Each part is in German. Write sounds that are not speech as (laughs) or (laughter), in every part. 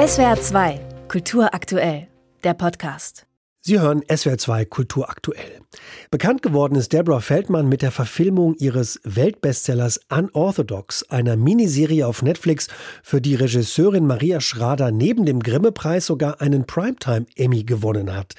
SWR 2, Kultur aktuell, der Podcast. Sie hören SWR 2 Kultur aktuell. Bekannt geworden ist Deborah Feldmann mit der Verfilmung ihres Weltbestsellers Unorthodox, einer Miniserie auf Netflix, für die Regisseurin Maria Schrader neben dem Grimme-Preis sogar einen Primetime-Emmy gewonnen hat.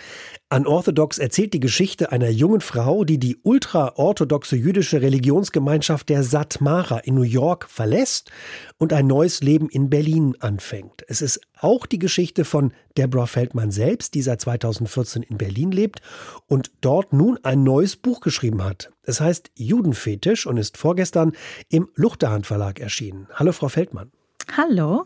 Unorthodox erzählt die Geschichte einer jungen Frau, die die ultraorthodoxe jüdische Religionsgemeinschaft der Satmara in New York verlässt und ein neues Leben in Berlin anfängt. Es ist auch die Geschichte von Deborah Feldmann selbst, die seit 2014 in Berlin lebt und dort nun ein neues Buch geschrieben hat. Es heißt Judenfetisch und ist vorgestern im Luchterhand Verlag erschienen. Hallo Frau Feldmann. Hallo.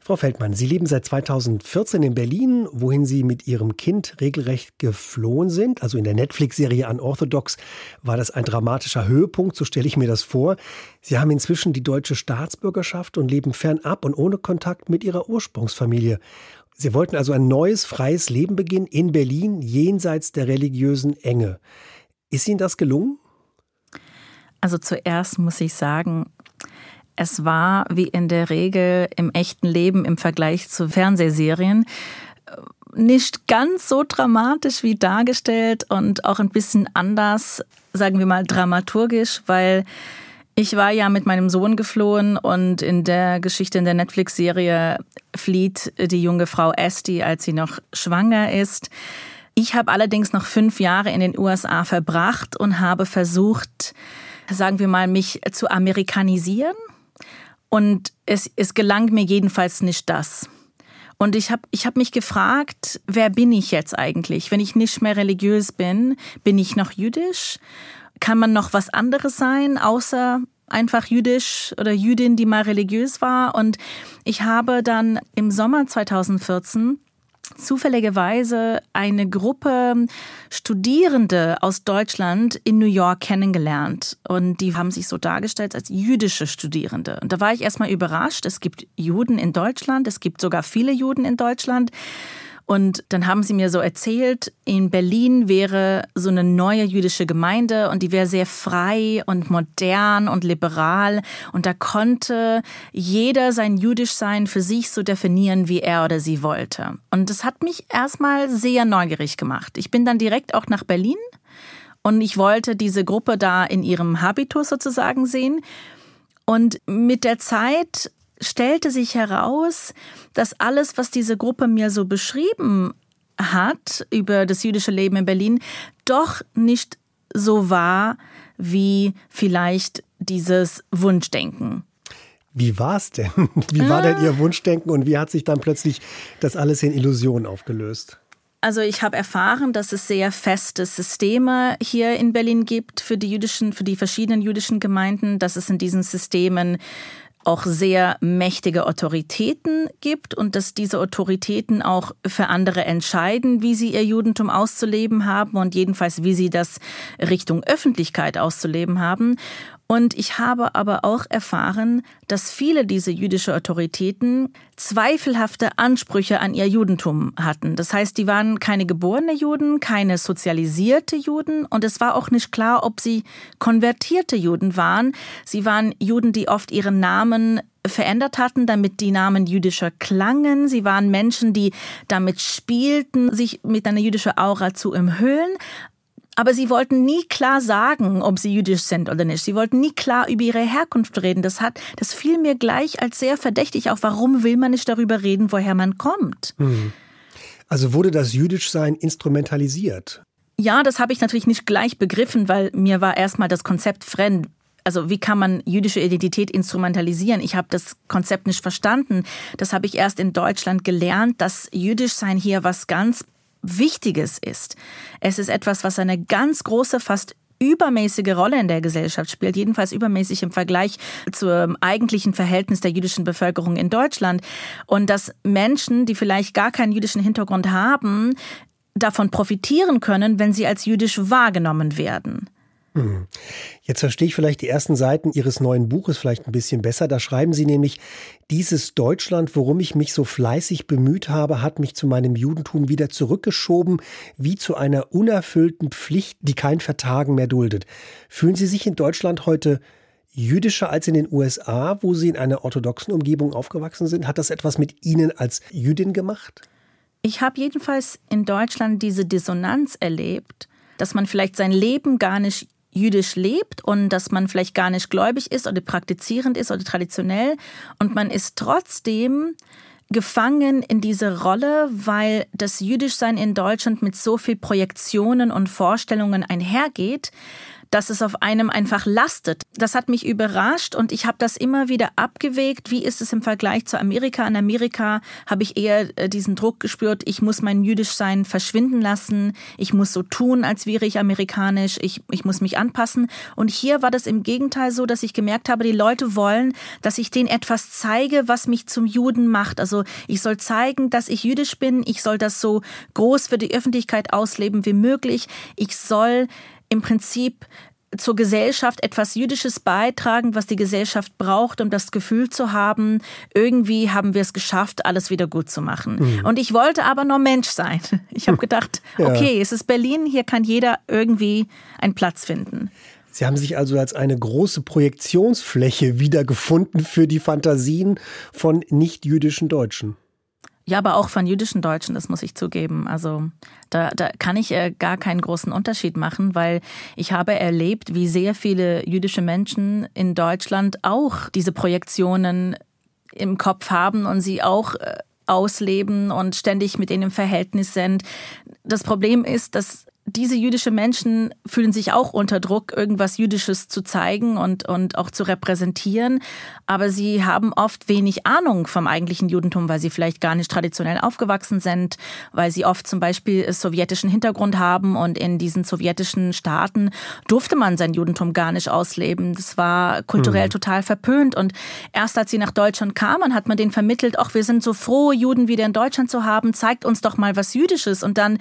Frau Feldmann, Sie leben seit 2014 in Berlin, wohin Sie mit Ihrem Kind regelrecht geflohen sind. Also in der Netflix-Serie Unorthodox war das ein dramatischer Höhepunkt, so stelle ich mir das vor. Sie haben inzwischen die deutsche Staatsbürgerschaft und leben fernab und ohne Kontakt mit Ihrer Ursprungsfamilie. Sie wollten also ein neues, freies Leben beginnen in Berlin, jenseits der religiösen Enge. Ist Ihnen das gelungen? Also zuerst muss ich sagen, es war wie in der Regel im echten Leben im Vergleich zu Fernsehserien nicht ganz so dramatisch wie dargestellt und auch ein bisschen anders, sagen wir mal dramaturgisch, weil ich war ja mit meinem Sohn geflohen und in der Geschichte in der Netflix-Serie flieht die junge Frau Esti, als sie noch schwanger ist. Ich habe allerdings noch fünf Jahre in den USA verbracht und habe versucht, sagen wir mal, mich zu amerikanisieren und es, es gelang mir jedenfalls nicht das. Und ich habe ich hab mich gefragt, wer bin ich jetzt eigentlich? Wenn ich nicht mehr religiös bin, bin ich noch jüdisch? Kann man noch was anderes sein, außer einfach jüdisch oder Jüdin, die mal religiös war? Und ich habe dann im Sommer 2014 zufälligerweise eine Gruppe Studierende aus Deutschland in New York kennengelernt. Und die haben sich so dargestellt als jüdische Studierende. Und da war ich erstmal überrascht. Es gibt Juden in Deutschland. Es gibt sogar viele Juden in Deutschland. Und dann haben sie mir so erzählt, in Berlin wäre so eine neue jüdische Gemeinde und die wäre sehr frei und modern und liberal. Und da konnte jeder sein Jüdischsein für sich so definieren, wie er oder sie wollte. Und das hat mich erstmal sehr neugierig gemacht. Ich bin dann direkt auch nach Berlin und ich wollte diese Gruppe da in ihrem Habitus sozusagen sehen. Und mit der Zeit stellte sich heraus, dass alles, was diese Gruppe mir so beschrieben hat über das jüdische Leben in Berlin, doch nicht so war wie vielleicht dieses Wunschdenken. Wie war es denn? (laughs) Wie war denn Ihr Wunschdenken und wie hat sich dann plötzlich das alles in Illusionen aufgelöst? Also ich habe erfahren, dass es sehr feste Systeme hier in Berlin gibt für die jüdischen, für die verschiedenen jüdischen Gemeinden, dass es in diesen Systemen auch sehr mächtige Autoritäten gibt und dass diese Autoritäten auch für andere entscheiden, wie sie ihr Judentum auszuleben haben und jedenfalls wie sie das Richtung Öffentlichkeit auszuleben haben. Und ich habe aber auch erfahren, dass viele dieser jüdische Autoritäten zweifelhafte Ansprüche an ihr Judentum hatten. Das heißt, die waren keine geborene Juden, keine sozialisierte Juden und es war auch nicht klar, ob sie konvertierte Juden waren. Sie waren Juden, die oft ihren Namen verändert hatten, damit die Namen jüdischer klangen. Sie waren Menschen, die damit spielten, sich mit einer jüdischen Aura zu umhüllen. Aber sie wollten nie klar sagen, ob sie jüdisch sind oder nicht. Sie wollten nie klar über ihre Herkunft reden. Das hat, das fiel mir gleich als sehr verdächtig auf. Warum will man nicht darüber reden, woher man kommt? Hm. Also wurde das Jüdischsein instrumentalisiert? Ja, das habe ich natürlich nicht gleich begriffen, weil mir war erstmal das Konzept fremd. Also wie kann man jüdische Identität instrumentalisieren? Ich habe das Konzept nicht verstanden. Das habe ich erst in Deutschland gelernt, dass Jüdischsein hier was ganz Wichtiges ist. Es ist etwas, was eine ganz große, fast übermäßige Rolle in der Gesellschaft spielt, jedenfalls übermäßig im Vergleich zum eigentlichen Verhältnis der jüdischen Bevölkerung in Deutschland. Und dass Menschen, die vielleicht gar keinen jüdischen Hintergrund haben, davon profitieren können, wenn sie als jüdisch wahrgenommen werden. Hm. Jetzt verstehe ich vielleicht die ersten Seiten Ihres neuen Buches vielleicht ein bisschen besser. Da schreiben Sie nämlich, dieses Deutschland, worum ich mich so fleißig bemüht habe, hat mich zu meinem Judentum wieder zurückgeschoben, wie zu einer unerfüllten Pflicht, die kein Vertagen mehr duldet. Fühlen Sie sich in Deutschland heute jüdischer als in den USA, wo Sie in einer orthodoxen Umgebung aufgewachsen sind? Hat das etwas mit Ihnen als Jüdin gemacht? Ich habe jedenfalls in Deutschland diese Dissonanz erlebt, dass man vielleicht sein Leben gar nicht jüdisch lebt und dass man vielleicht gar nicht gläubig ist oder praktizierend ist oder traditionell. Und man ist trotzdem gefangen in diese Rolle, weil das Jüdischsein in Deutschland mit so viel Projektionen und Vorstellungen einhergeht, dass es auf einem einfach lastet. Das hat mich überrascht und ich habe das immer wieder abgewegt. Wie ist es im Vergleich zu Amerika? In Amerika habe ich eher äh, diesen Druck gespürt, ich muss mein Jüdischsein verschwinden lassen, ich muss so tun, als wäre ich amerikanisch, ich, ich muss mich anpassen. Und hier war das im Gegenteil so, dass ich gemerkt habe, die Leute wollen, dass ich denen etwas zeige, was mich zum Juden macht. Also ich soll zeigen, dass ich jüdisch bin, ich soll das so groß für die Öffentlichkeit ausleben wie möglich, ich soll im Prinzip zur Gesellschaft etwas Jüdisches beitragen, was die Gesellschaft braucht, um das Gefühl zu haben, irgendwie haben wir es geschafft, alles wieder gut zu machen. Mhm. Und ich wollte aber nur Mensch sein. (laughs) Ich habe gedacht, (laughs) ja. okay, es ist Berlin, hier kann jeder irgendwie einen Platz finden. Sie haben sich also als eine große Projektionsfläche wiedergefunden für die Fantasien von nicht-jüdischen Deutschen. Ja, aber auch von jüdischen Deutschen, das muss ich zugeben. Also da, da kann ich äh, gar keinen großen Unterschied machen, weil ich habe erlebt, wie sehr viele jüdische Menschen in Deutschland auch diese Projektionen im Kopf haben und sie auch äh, ausleben und ständig mit denen im Verhältnis sind. Das Problem ist, dass diese jüdische Menschen fühlen sich auch unter Druck, irgendwas Jüdisches zu zeigen und, und auch zu repräsentieren. Aber sie haben oft wenig Ahnung vom eigentlichen Judentum, weil sie vielleicht gar nicht traditionell aufgewachsen sind, weil sie oft zum Beispiel sowjetischen Hintergrund haben und in diesen sowjetischen Staaten durfte man sein Judentum gar nicht ausleben. Das war kulturell mhm. total verpönt. Und erst als sie nach Deutschland kamen, hat man denen vermittelt, ach, wir sind so froh, Juden wieder in Deutschland zu haben, zeigt uns doch mal was Jüdisches. Und dann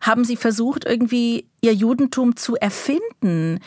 haben sie versucht, irgendwie ihr Judentum zu erfinden.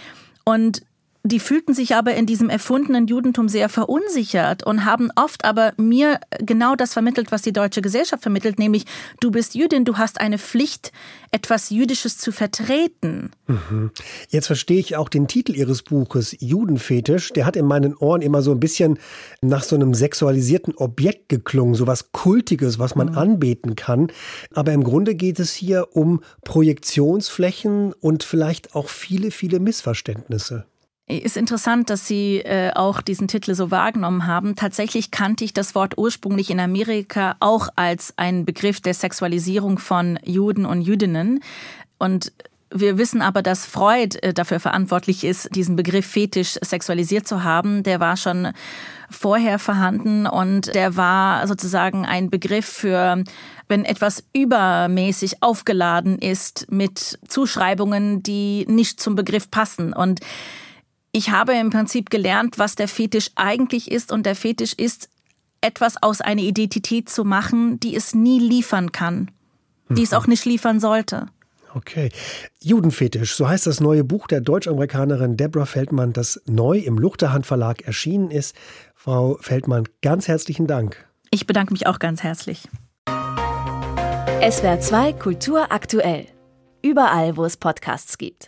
Und die fühlten sich aber in diesem erfundenen Judentum sehr verunsichert und haben oft aber mir genau das vermittelt, was die deutsche Gesellschaft vermittelt, nämlich du bist Jüdin, du hast eine Pflicht, etwas Jüdisches zu vertreten. Mhm. Jetzt verstehe ich auch den Titel Ihres Buches, Judenfetisch. Der hat in meinen Ohren immer so ein bisschen nach so einem sexualisierten Objekt geklungen, so was Kultiges, was man mhm. anbeten kann. Aber im Grunde geht es hier um Projektionsflächen und vielleicht auch viele, viele Missverständnisse. Ist interessant, dass Sie äh, auch diesen Titel so wahrgenommen haben. Tatsächlich kannte ich das Wort ursprünglich in Amerika auch als einen Begriff der Sexualisierung von Juden und Jüdinnen. Und wir wissen aber, dass Freud äh, dafür verantwortlich ist, diesen Begriff fetisch sexualisiert zu haben. Der war schon vorher vorhanden und der war sozusagen ein Begriff für, wenn etwas übermäßig aufgeladen ist mit Zuschreibungen, die nicht zum Begriff passen. Und ich habe im Prinzip gelernt, was der Fetisch eigentlich ist. Und der Fetisch ist, etwas aus einer Identität zu machen, die es nie liefern kann, die es mhm. auch nicht liefern sollte. Okay. Judenfetisch, so heißt das neue Buch der Deutsch-Amerikanerin Deborah Feldmann, das neu im Luchterhand Verlag erschienen ist. Frau Feldmann, ganz herzlichen Dank. Ich bedanke mich auch ganz herzlich. SWR 2 Kultur aktuell. Überall, wo es Podcasts gibt.